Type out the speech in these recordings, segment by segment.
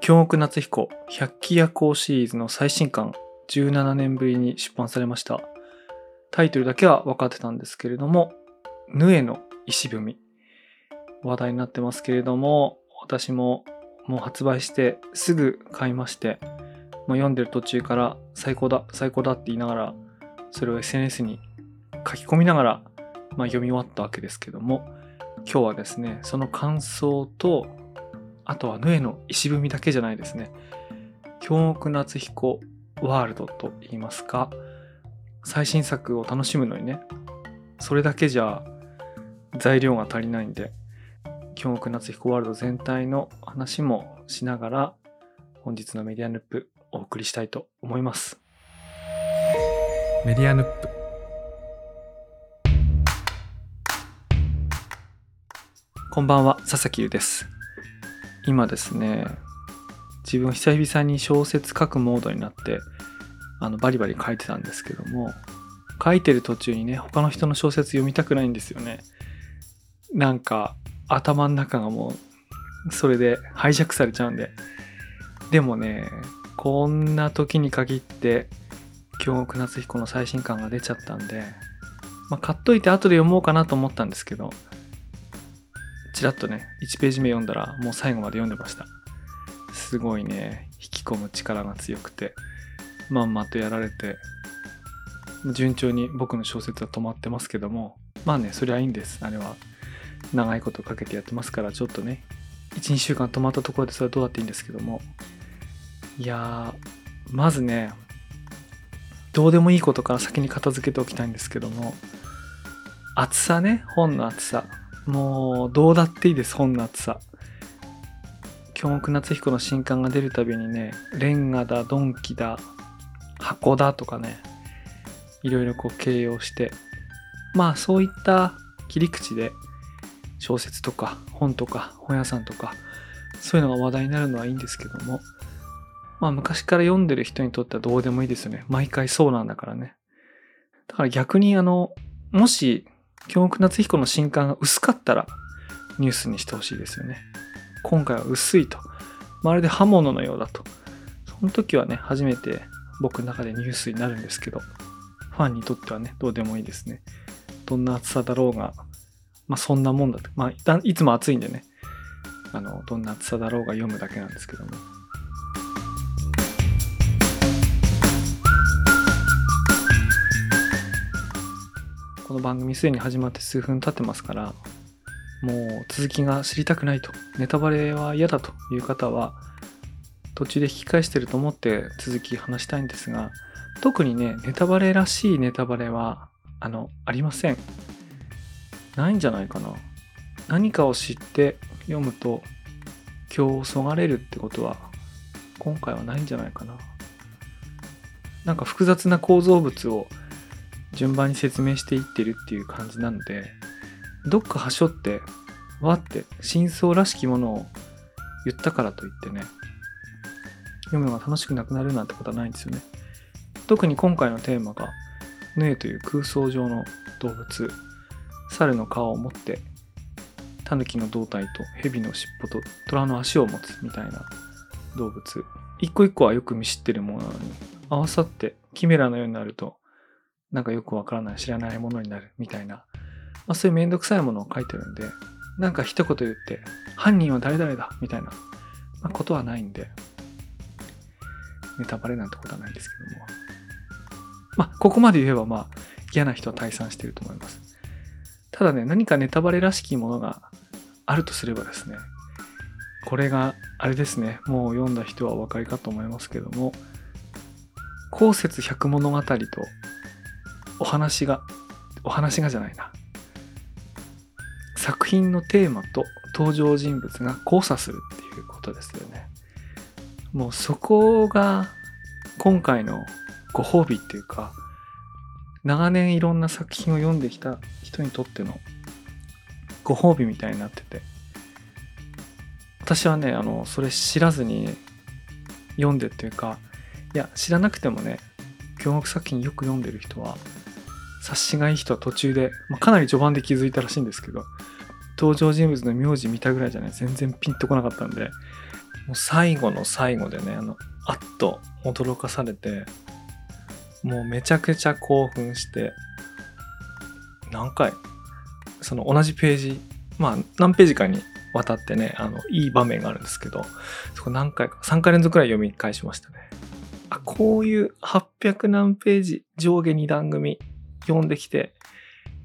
京極夏彦百鬼夜行シリーズの最新刊17年ぶりに出版されました。タイトルだけは分かってたんですけれども、ヌエの石踏み。話題になってますけれども、私ももう発売してすぐ買いまして、もう読んでる途中から最高だ、最高だって言いながら、それを SNS に書き込みながら、まあ、読み終わったわけですけども、今日はですね、その感想と、あとはヌエの石踏みだけじゃないですね。京極夏彦ワールドと言いますか、最新作を楽しむのにね、それだけじゃ材料が足りないんで、京極夏彦ワールド全体の話もしながら、本日のメディアヌップお送りしたいと思います。メディアヌップ。こんばんは、佐々木優です。今ですね、自分久々に小説書くモードになって、あの、バリバリ書いてたんですけども、書いてる途中にね、他の人の小説読みたくないんですよね。なんか、頭の中がもう、それでハイジャックされちゃうんで。でもね、こんな時に限って、京極夏彦の最新刊が出ちゃったんで、まあ、買っといて後で読もうかなと思ったんですけど、ちらっとね、1ページ目読んだらもう最後まで読んでました。すごいね、引き込む力が強くて、まんまとやられて、順調に僕の小説は止まってますけども、まあね、それはいいんです。あれは長いことかけてやってますから、ちょっとね、1、2週間止まったところでそれはどうだっていいんですけども、いや、まずね、どうでもいいことから先に片付けておきたいんですけども、厚さね、本の厚さ。もう、どうだっていいです、本の厚さ。京極夏彦の新刊が出るたびにね、レンガだ、ドンキだ、箱だとかね、いろいろこう形容して、まあそういった切り口で小説とか本とか本屋さんとかそういうのが話題になるのはいいんですけども、まあ昔から読んでる人にとってはどうでもいいですよね。毎回そうなんだからね。だから逆にあの、もし京極夏彦の新刊が薄かったらニュースにしてほしいですよね。今回は薄いと。まるで刃物のようだと。その時はね、初めて僕の中でニュースになるんですけど、ファンにとってはね、どうでもいいですね。どんな厚さだろうが、まあそんなもんだと。まあいつも暑いんでね、あの、どんな厚さだろうが読むだけなんですけども。この番組すでに始まって数分経ってますから、もう続きが知りたくないと、ネタバレは嫌だという方は、途中で引き返してると思って続き話したいんですが、特にね、ネタバレらしいネタバレは、あの、ありません。ないんじゃないかな。何かを知って読むと、今日をそがれるってことは、今回はないんじゃないかな。なんか複雑な構造物を順番に説明していってるっていう感じなので、どっかはしょって、わって真相らしきものを言ったからといってね、読むのが楽しくなくなるなんてことはないんですよね。特に今回のテーマが、ヌエという空想上の動物、猿の皮を持って、タヌキの胴体と蛇の尻尾と虎の足を持つみたいな動物。一個一個はよく見知ってるものなのに、合わさってキメラのようになると、なんかよくわからない知らないものになるみたいな、まあ、そういうめんどくさいものを書いてるんで、なんか一言言って、犯人は誰々だみたいな、まあ、ことはないんで、ネタバレなんてことはないですけども。まあ、ここまで言えばまあ、嫌な人は退散してると思います。ただね、何かネタバレらしきものがあるとすればですね、これがあれですね、もう読んだ人はお分かりかと思いますけども、後節百物語とお話が、お話がじゃないな。作品のテーマと登場人物が交差するっていうことですよね。もうそこが今回のご褒美っていうか、長年いろんな作品を読んできた人にとってのご褒美みたいになってて、私はね、あの、それ知らずに読んでっていうか、いや、知らなくてもね、京極作品よく読んでる人は、察しがいい人は途中で、まあ、かなり序盤で気づいたらしいんですけど、登場人物の名字見たぐらいじゃない全然ピンとこなかったんで、もう最後の最後でね、あの、あっと驚かされて、もうめちゃくちゃ興奮して、何回その同じページ、まあ何ページかにわたってね、あの、いい場面があるんですけど、そこ何回か、3回連続くらい読み返しましたね。あ、こういう800何ページ上下2段組読んできて、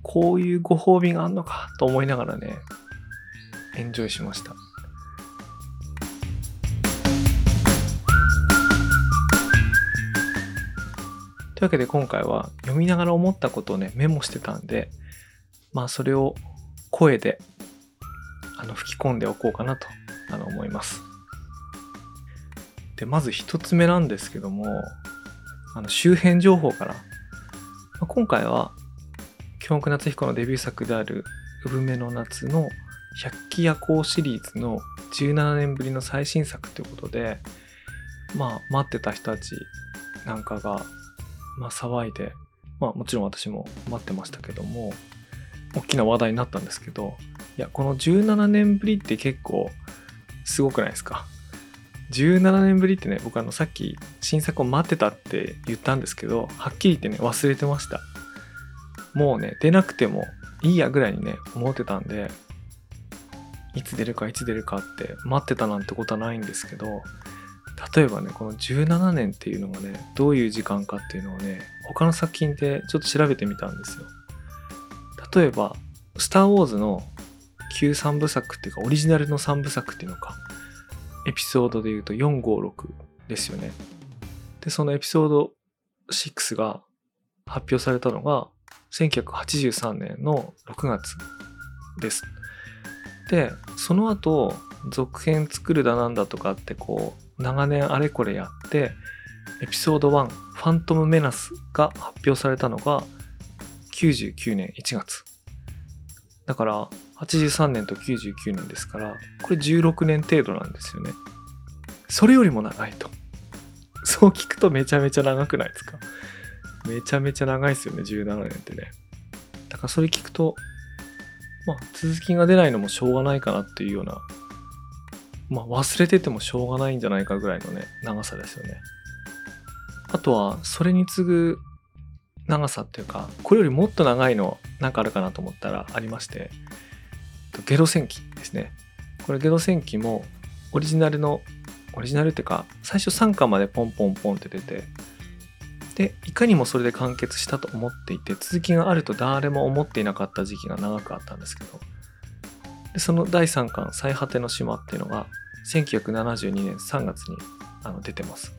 こういうご褒美があんのかと思いながらね、エンジョイしました。というわけで今回は読みながら思ったことをね、メモしてたんで、まあそれを声であの吹き込んでおこうかなとあの思います。で、まず一つ目なんですけども、あの周辺情報から、今回は京極夏彦のデビュー作である「産めの夏」の百鬼夜行シリーズの17年ぶりの最新作ということでまあ待ってた人たちなんかがまあ騒いでまあもちろん私も待ってましたけども大きな話題になったんですけどいやこの17年ぶりって結構すごくないですか？17年ぶりってね僕あのさっき新作を待ってたって言ったんですけどはっきり言ってね忘れてましたもうね、出なくてもいいやぐらいにね、思ってたんで、いつ出るかいつ出るかって待ってたなんてことはないんですけど、例えばね、この17年っていうのがね、どういう時間かっていうのをね、他の作品でちょっと調べてみたんですよ。例えば、スター・ウォーズの旧3部作っていうか、オリジナルの3部作っていうのか、エピソードで言うと456ですよね。で、そのエピソード6が発表されたのが1983年の6月です。で、その後、続編作るだなんだとかってこう、長年あれこれやって、エピソード1、ファントムメナスが発表されたのが99年1月。だから、83年と99年ですから、これ16年程度なんですよね。それよりも長いと。そう聞くとめちゃめちゃ長くないですか？めちゃめちゃ長いですよね、17年ってね。だからそれ聞くと、まあ、続きが出ないのもしょうがないかなっていうような、まあ、忘れててもしょうがないんじゃないかぐらいのね、長さですよね。あとは、それに次ぐ長さっていうか、これよりもっと長いのなんかあるかなと思ったらありまして、ゲド戦記ですね。これゲド戦記もオリジナルの、オリジナルっていうか、最初3巻までポンポンポンって出て、でいかにもそれで完結したと思っていて続きがあると誰も思っていなかった時期が長くあったんですけどでその第3巻「最果ての島」っていうのが1972年3月にあの出てます。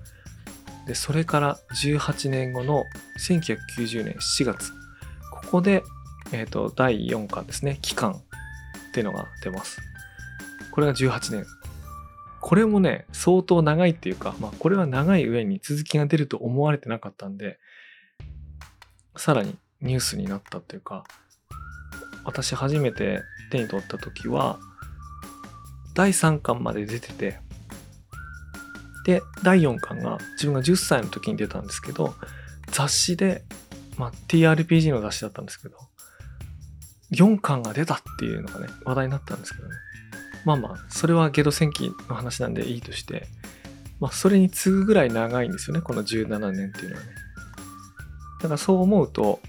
でそれから18年後の1990年7月。ここで、えーと、第4巻ですね「期間」っていうのが出ます。これが18年。これもね、相当長いっていうか、まあこれは長い上に続きが出ると思われてなかったんで、さらにニュースになったっていうか、私初めて手に取った時は、第3巻まで出てて、で、第4巻が自分が10歳の時に出たんですけど、雑誌で、まあ TRPG の雑誌だったんですけど、4巻が出たっていうのがね、話題になったんですけどね。まあまあ、それはゲド戦記の話なんでいいとして、まあ、それに次ぐぐらい長いんですよね、この17年っていうのはね。だからそう思うと、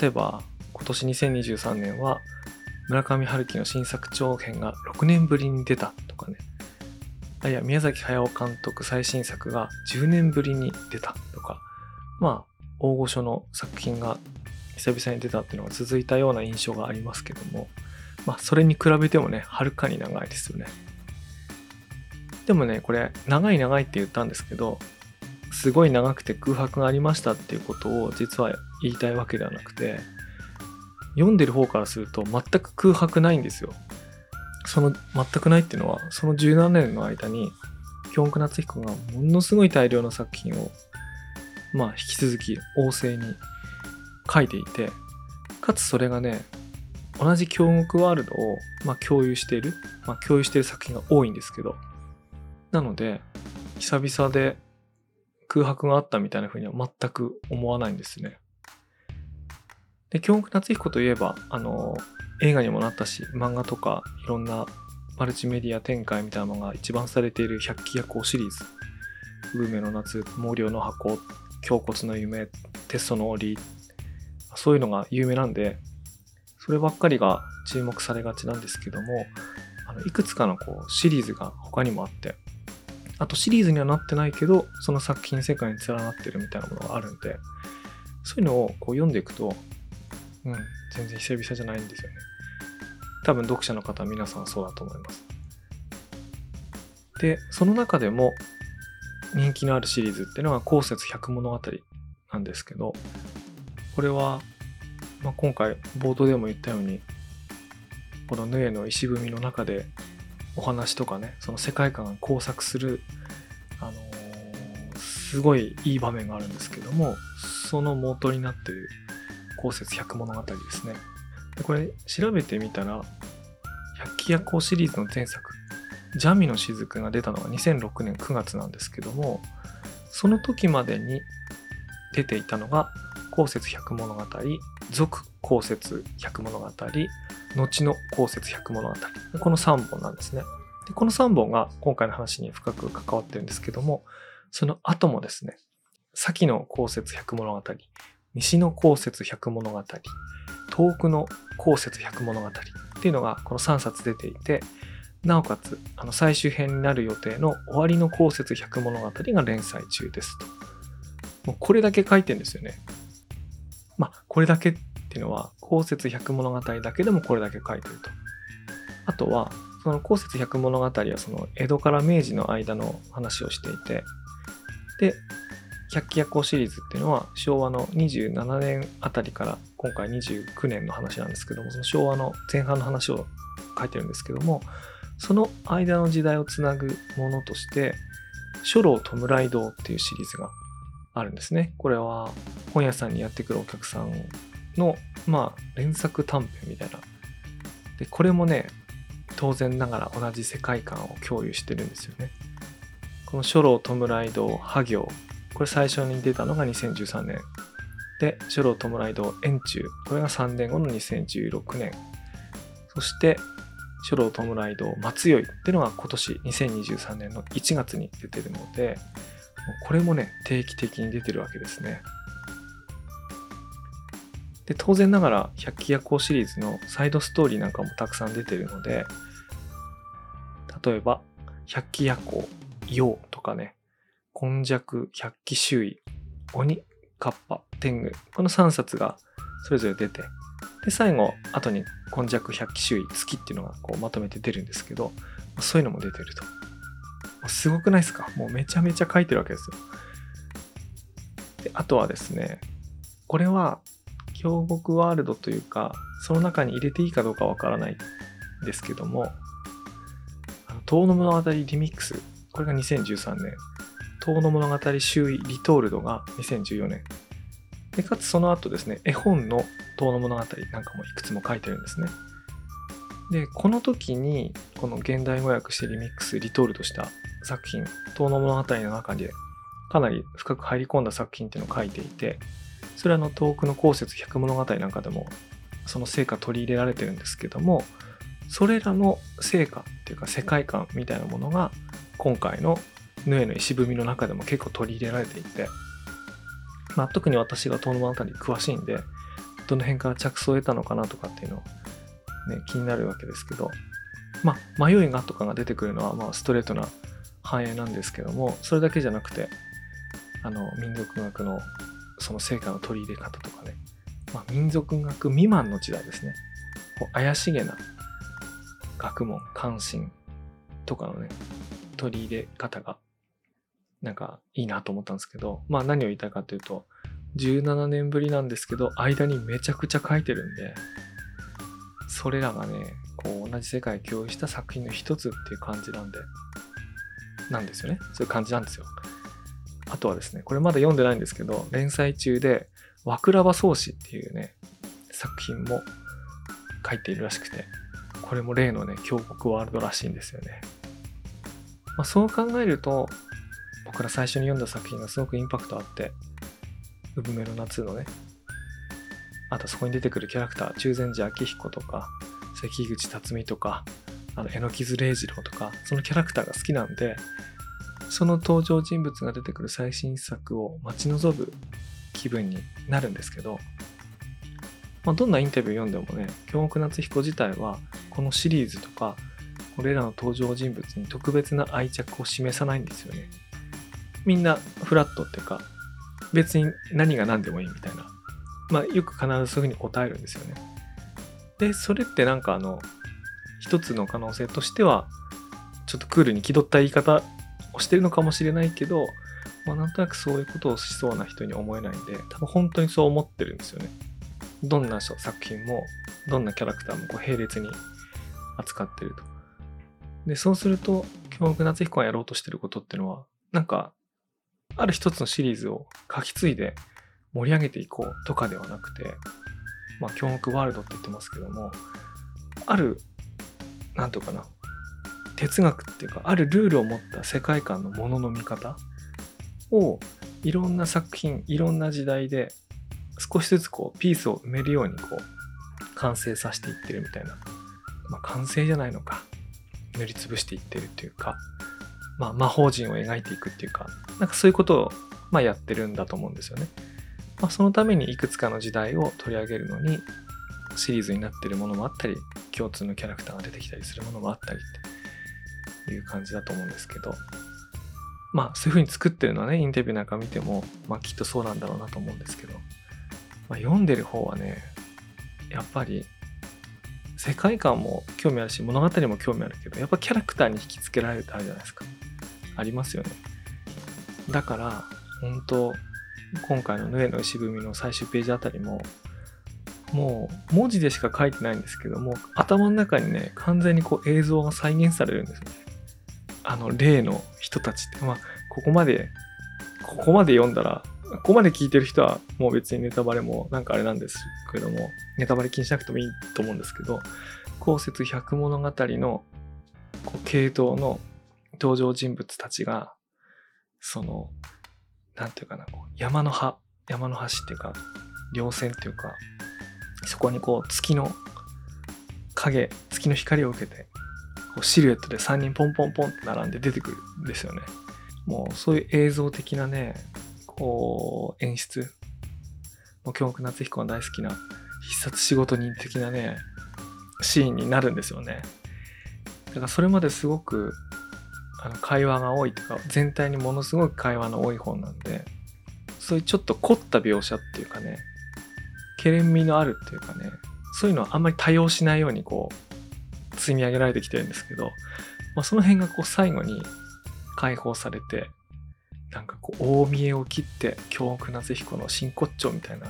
例えば、今年2023年は、村上春樹の新作長編が6年ぶりに出たとかね。あいや、宮崎駿監督最新作が10年ぶりに出たとか、まあ、大御所の作品が久々に出たっていうのが続いたような印象がありますけども、まあ、それに比べてもね、はるかに長いですよね。でもね、これ、長い長いって言ったんですけど、すごい長くて空白がありましたっていうことを実は言いたいわけではなくて、読んでる方からすると全く空白ないんですよ。その全くないっていうのは、その17年の間に、京極夏彦がものすごい大量の作品を、まあ引き続き旺盛に書いていて、かつそれがね、同じ京極ワールドを、まあ、共有している、まあ、共有している作品が多いんですけど、なので、久々で空白があったみたいな風には全く思わないんですね。で、京極夏彦といえば、あの、映画にもなったし、漫画とかいろんなマルチメディア展開みたいなのが一番されている百鬼夜行シリーズ「運命の夏」「毛量の箱」「胸骨の夢」「テストの檻」そういうのが有名なんでそればっかりが注目されがちなんですけどもあのいくつかのこうシリーズが他にもあってあとシリーズにはなってないけどその作品世界に連なってるみたいなものがあるんでそういうのをこう読んでいくとうん全然久々じゃないんですよね。多分読者の方は皆さんそうだと思います。でその中でも人気のあるシリーズっていうのが「後節百物語」なんですけどこれは、まあ、今回冒頭でも言ったようにこのヌエの石踏みの中でお話とかねその世界観が交錯する、あのー、すごいいい場面があるんですけどもその元になっている後節百物語ですね。でこれ調べてみたら百鬼夜行シリーズの前作ジャミの雫が出たのが2006年9月なんですけどもその時までに出ていたのが後節百物語続後節百物語後の後節百物語この3本なんですねでこの3本が今回の話に深く関わってるんですけどもその後もですね先の後節百物語西の後節百物語遠くの後節百物語っていうのがこの3冊出ていてなおかつあの最終編になる予定の終わりの後節百物語が連載中ですともうこれだけ書いてるんですよねまあこれだけっていうのは後節百物語だけでもこれだけ書いてると。あとはその後節百物語はその江戸から明治の間の話をしていてで百鬼夜行シリーズっていうのは昭和の27年あたりから今回29年の話なんですけどもその昭和の前半の話を書いてるんですけどもその間の時代をつなぐものとして書楼弔い堂っていうシリーズがあるんですねこれは本屋さんにやってくるお客さんのまあ連作短編みたいなでこれもね当然ながら同じ世界観を共有してるんですよねこの書楼弔い堂破行これ最初に出たのが2013年。で、書道弔い堂円中。これが3年後の2016年。そして、書道弔い堂松酔いっていうのが今年2023年の1月に出てるので、これもね、定期的に出てるわけですね。で、当然ながら、百鬼夜行シリーズのサイドストーリーなんかもたくさん出てるので、例えば、百鬼夜行、陽とかね、今弱、百鬼周囲、鬼、カッパ、天狗。この3冊がそれぞれ出て、で、最後、後に今弱、百鬼周囲、月っていうのがこうまとめて出るんですけど、そういうのも出てると。すごくないですか？もうめちゃめちゃ書いてるわけですよ。で、あとはですね、これは、京極ワールドというか、その中に入れていいかどうかわからないですけども、遠野物語リミックス、これが2013年。遠の物語周囲リトールドが2014年。でかつその後ですね、絵本の遠の物語なんかもいくつも書いてるんですね。で、この時に、この現代語訳してリミックス、リトールドした作品、遠の物語の中で、かなり深く入り込んだ作品っていうのを書いていて、それはあの遠くの後節百物語なんかでも、その成果取り入れられてるんですけども、それらの成果っていうか世界観みたいなものが、今回のヌエの石踏みの中でも結構取り入れられていて、まあ、特に私が遠野物語詳しいんで、どの辺から着想を得たのかなとかっていうのを、ね、気になるわけですけど、まあ、迷いがとかが出てくるのは、まあ、ストレートな反映なんですけども、それだけじゃなくて、あの、民族学のその成果の取り入れ方とかね、まあ、民族学未満の時代ですね。こう怪しげな学問、関心とかのね、取り入れ方がなんかいいなと思ったんですけど、まあ何を言いたいかというと、17年ぶりなんですけど、間にめちゃくちゃ書いてるんで、それらがね、こう同じ世界を共有した作品の一つっていう感じなんで、なんですよね。そういう感じなんですよ。あとはですね、これまだ読んでないんですけど、連載中で、和倉場草子っていうね、作品も書いているらしくて、これも例のね、峡谷ワールドらしいんですよね。まあ、そう考えると、僕ら最初に読んだ作品がすごくインパクトあって、産めの夏のね、あとそこに出てくるキャラクター、中禅寺明彦とか、関口辰巳とか、あの榎木礼二郎とかそのキャラクターが好きなんでその登場人物が出てくる最新作を待ち望む気分になるんですけど、まあ、どんなインタビュー読んでもね京極夏彦自体はこのシリーズとかこれらの登場人物に特別な愛着を示さないんですよね。みんなフラットっていうか別に何が何でもいいみたいなまあよく必ずそういうふうに答えるんですよね。でそれってなんかあの一つの可能性としてはちょっとクールに気取った言い方をしてるのかもしれないけど、まあ、なんとなくそういうことをしそうな人に思えないんで多分本当にそう思ってるんですよね。どんな作品もどんなキャラクターもこう並列に扱ってると。でそうすると京極夏彦がやろうとしてることっていうのはなんかある一つのシリーズを書き継いで盛り上げていこうとかではなくてまあ京極ワールドって言ってますけどもある何て言うかな哲学っていうかあるルールを持った世界観のものの見方をいろんな作品いろんな時代で少しずつこうピースを埋めるようにこう完成させていってるみたいな。まあ完成じゃないのか。塗りつぶしていってるっていうか。まあ魔法陣を描いていくっていうか。なんかそういうことをまあやってるんだと思うんですよね。まあ、そのためにいくつかの時代を取り上げるのにシリーズになってるものもあったり共通のキャラクターが出てきたりするものもあったりっていう感じだと思うんですけどまあそういう風に作ってるのはねインタビューなんか見てもまあきっとそうなんだろうなと思うんですけど、まあ、読んでる方はねやっぱり世界観も興味あるし物語も興味あるけどやっぱキャラクターに引きつけられるってあるじゃないですか。ありますよね。だから本当今回の「ヌエの石踏み」の最終ページあたりももう文字でしか書いてないんですけども頭の中にね完全にこう映像が再現されるんですね。あの例の人たちって。まあここまでここまで読んだらここまで聞いてる人はもう別にネタバレもなんかあれなんですけどもネタバレ気にしなくてもいいと思うんですけど後節百物語のこう系統の登場人物たちがそのなんていうかなこう山の葉山の端っていうか稜線っていうかそこにこう月の影月の光を受けてこうシルエットで3人ポンポンポンって並んで出てくるんですよね。もうそういう映像的なねこう演出もう京極夏彦が大好きな必殺仕事人的なねシーンになるんですよね。だからそれまですごくあの会話が多いとか全体にものすごく会話の多い本なんでそういうちょっと凝った描写っていうかねけれん味のあるっていうかねそういうのはあんまり多用しないようにこう積み上げられてきてるんですけど、まあ、その辺がこう最後に解放されてなんかこう大見えを切って京極夏彦の真骨頂みたいな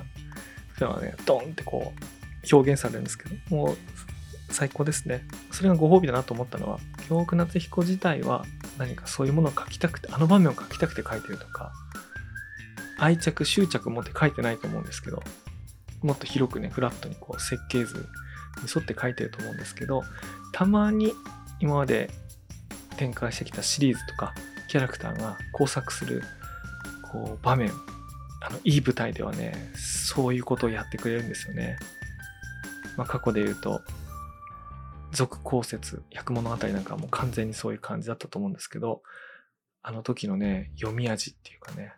そういうのがねドンってこう表現されるんですけどもう最高ですね。それがご褒美だなと思ったのは京極夏彦自体は何かそういうものを書きたくてあの場面を書きたくて書いてるとか愛着執着持って書いてないと思うんですけどもっと広くねフラットにこう設計図に沿って書いてると思うんですけどたまに今まで展開してきたシリーズとかキャラクターが工作するこう場面あのいい舞台ではねそういうことをやってくれるんですよね、まあ、過去で言うと俗公説百物語なんかはもう完全にそういう感じだったと思うんですけどあの時のね読み味っていうかね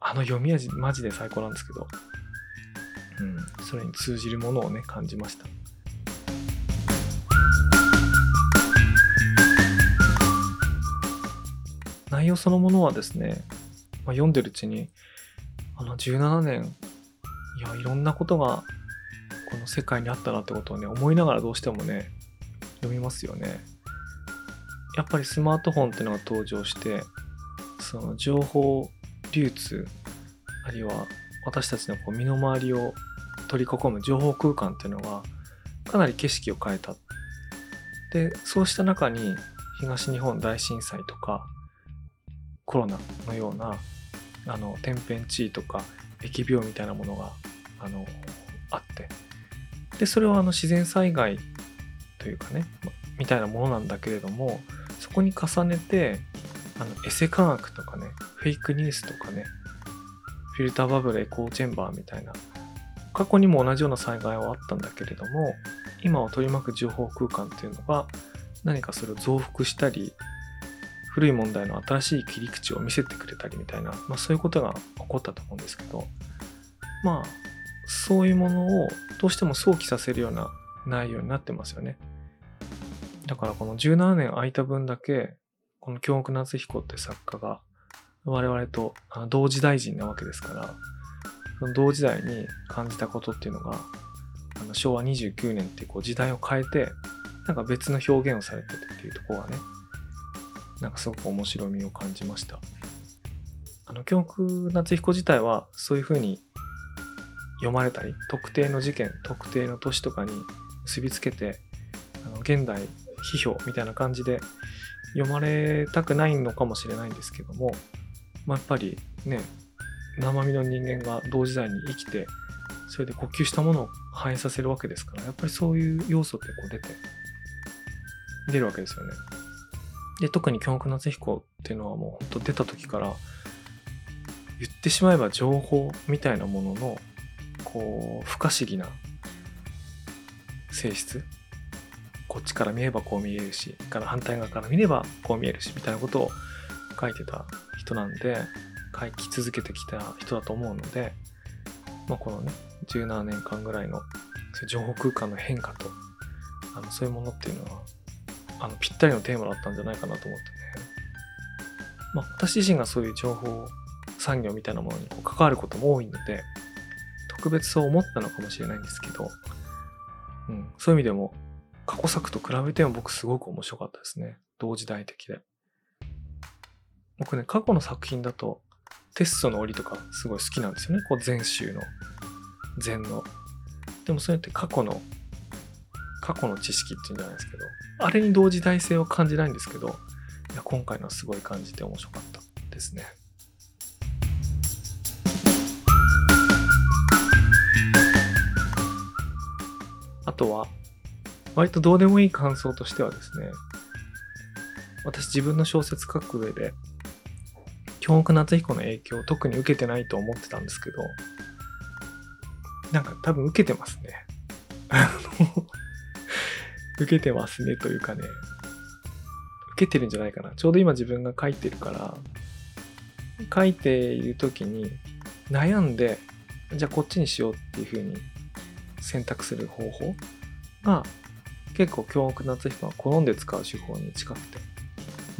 あの読み味マジで最高なんですけどうん、それに通じるものをね感じました。内容そのものはですね、まあ、読んでるうちにあの17年いやいろんなことがの世界にあったなってことをね思いながらどうしてもね読みますよねやっぱりスマートフォンっていうのが登場してその情報流通あるいは私たちのこう身の回りを取り囲む情報空間っていうのがかなり景色を変えた。で、そうした中に東日本大震災とかコロナのようなあの天変地異とか疫病みたいなものがあのあってでそれはあの自然災害というかねみたいなものなんだけれどもそこに重ねてあのエセ科学とかねフェイクニュースとかねフィルターバブルエコーチェンバーみたいな過去にも同じような災害はあったんだけれども今を取り巻く情報空間っていうのが何かそれを増幅したり古い問題の新しい切り口を見せてくれたりみたいな、まあ、そういうことが起こったと思うんですけどまあそういうものをどうしても想起させるような内容になってますよね。だからこの17年空いた分だけこの京極夏彦って作家が我々と同時代人なわけですからその同時代に感じたことっていうのがあの昭和29年ってこう時代を変えてなんか別の表現をされてるっていうところがねなんかすごく面白みを感じましたあの京極夏彦自体はそういうふうに読まれたり特定の事件特定の都市とかに結びつけてあの現代批評みたいな感じで読まれたくないのかもしれないんですけども、まあ、やっぱりね生身の人間が同時代に生きてそれで呼吸したものを反映させるわけですからやっぱりそういう要素ってこう出て出るわけですよね。で特に京極夏彦っていうのはもうほんと出た時から言ってしまえば情報みたいなもののこう不可思議な性質？こっちから見ればこう見えるしから反対側から見ればこう見えるしみたいなことを書いてた人なんで書き続けてきた人だと思うので、まあ、このね17年間ぐらいの情報空間の変化とあのそういうものっていうのはあのぴったりのテーマだったんじゃないかなと思ってね、まあ、私自身がそういう情報産業みたいなものにこう関わることも多いので特別そう思ったのかもしれないんですけど、うん、そういう意味でも過去作と比べても僕すごく面白かったですね同時代的で僕ね過去の作品だとテストの檻とかすごい好きなんですよね。こう前週の、前の。でもそれって過去の、過去の知識っていうんじゃないですけど、あれに同時代性を感じないんですけど、いや今回のはすごい感じて面白かったですね。あとは、割とどうでもいい感想としてはですね、私自分の小説書く上で京極夏彦の影響を特に受けてないと思ってたんですけど、なんか多分受けてますね。受けてますねというかね、受けてるんじゃないかな。ちょうど今自分が書いてるから、書いている時に悩んで、じゃあこっちにしようっていう風に選択する方法が結構京極夏彦が好んで使う手法に近くて、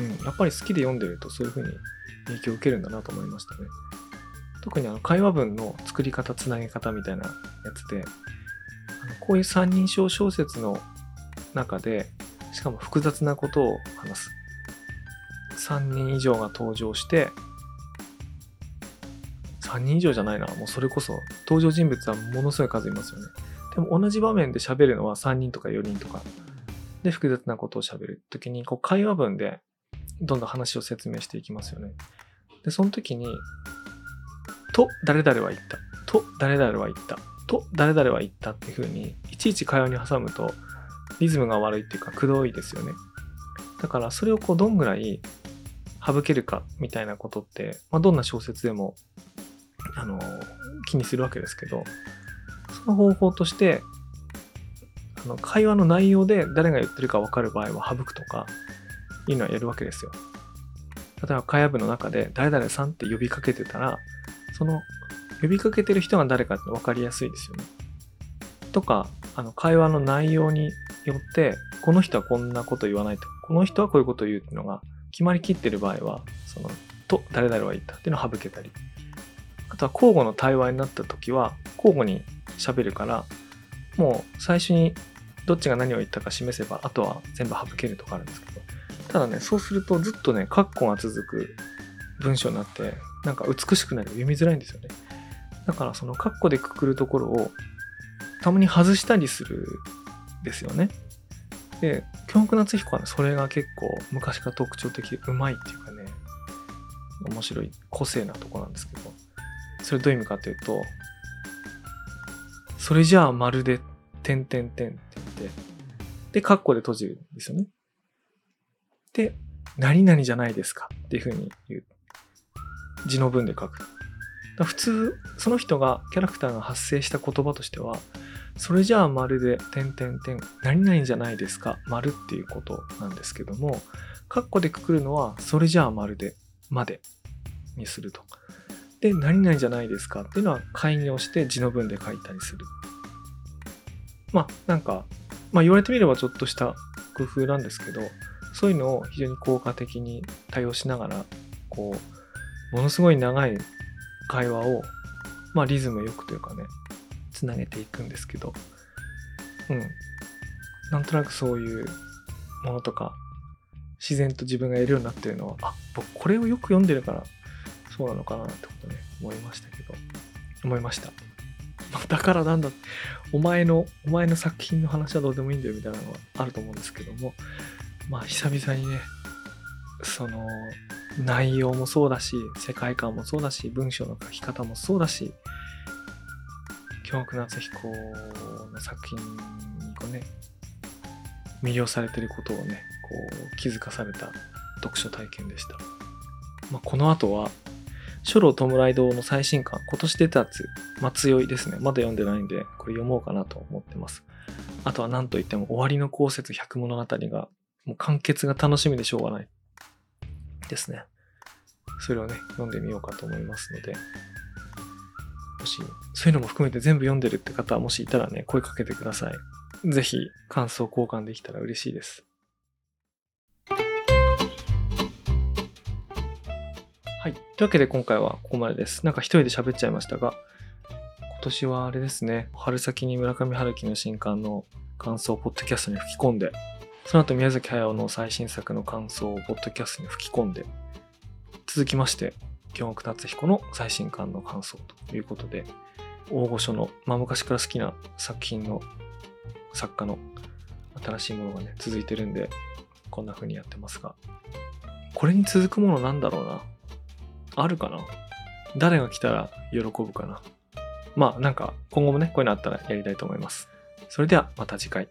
うん、やっぱり好きで読んでるとそういう風に影響を受けるんだなと思いましたね。特にあの会話文の作り方、つなげ方みたいなやつで、あのこういう三人称小説の中で、しかも複雑なことを話す。3人以上が登場して、3人以上じゃないな、もうそれこそ登場人物はものすごい数いますよね。でも同じ場面で喋るのは3人とか4人とかで複雑なことを喋るときにこう会話文でどんどん話を説明していきますよね。で、その時に、と、誰々は言った。と、誰々は言った。と、誰々は言ったっていう風に、いちいち会話に挟むと、リズムが悪いっていうか、くどいですよね。だから、それをこう、どんぐらい省けるかみたいなことって、まあ、どんな小説でも、あの、気にするわけですけど、の方法として、あの会話の内容で誰が言ってるか分かる場合は省くとか、いうのはやるわけですよ。例えば会話部の中で誰々さんって呼びかけてたら、その呼びかけてる人が誰かって分かりやすいですよね。とか、あの会話の内容によって、この人はこんなこと言わないと、この人はこういうことを言うっていうのが決まりきってる場合は、その、と誰々は言ったっていうのを省けたり、あとは交互の対話になった時は、交互に喋るから、もう最初にどっちが何を言ったか示せば、あとは全部省けるとかあるんですけど、ただね、そうするとずっとね、カッコが続く文章になって、なんか美しくなり読みづらいんですよね。だからそのカッコでくくるところをたまに外したりするんですよね。で、京極夏彦はね、それが結構昔から特徴的でうまいっていうかね、面白い個性なとこなんですけど、それどういう意味かというと、それじゃあまるで、点点点って言って、で、カッコで閉じるんですよね。で、何々じゃないですかっていうふうに言う。字の文で書く。だ普通その人がキャラクターが発生した言葉としてはそれじゃあまるで点点点何々じゃないですか丸っていうことなんですけどもカッコでくくるのはそれじゃあまるでまでにするとで何々じゃないですかっていうのは開業して字の文で書いたりする。まあなんか、まあ、言われてみればちょっとした工夫なんですけどそういうのを非常に効果的に対応しながらこうものすごい長い会話を、まあ、リズムよくというかねつなげていくんですけどうん。なんとなくそういうものとか自然と自分がやるようになってるのはあ僕これをよく読んでるからそうなのかなってことね思いましたけど。思いました。だからなんだお前のお前の作品の話はどうでもいいんだよみたいなのはあると思うんですけども。まあ久々にねその内容もそうだし世界観もそうだし文章の書き方もそうだし京極夏彦の作品にこうね魅了されてることをねこう気づかされた読書体験でした、まあ、この後は書道弔い堂の最新刊今年出たやつ松酔いですねまだ読んでないんでこれ読もうかなと思ってますあとは何といっても終わりの公説百物語がもう完結が楽しみでしょうがないですね。それをね、読んでみようかと思いますので、もし、そういうのも含めて全部読んでるって方はもしいたらね、声かけてください。ぜひ、感想交換できたら嬉しいです。はい。というわけで今回はここまでです。なんか一人で喋っちゃいましたが、今年はあれですね、春先に村上春樹の新刊の感想をポッドキャストに吹き込んで、その後宮崎駿の最新作の感想をポッドキャストに吹き込んで、続きまして、京極達彦の最新刊の感想ということで、大御所の、まあ昔から好きな作品の作家の新しいものがね、続いてるんで、こんな風にやってますが、これに続くものなんだろうな。あるかな？誰が来たら喜ぶかな？まあなんか今後もね、こういうのあったらやりたいと思います。それではまた次回。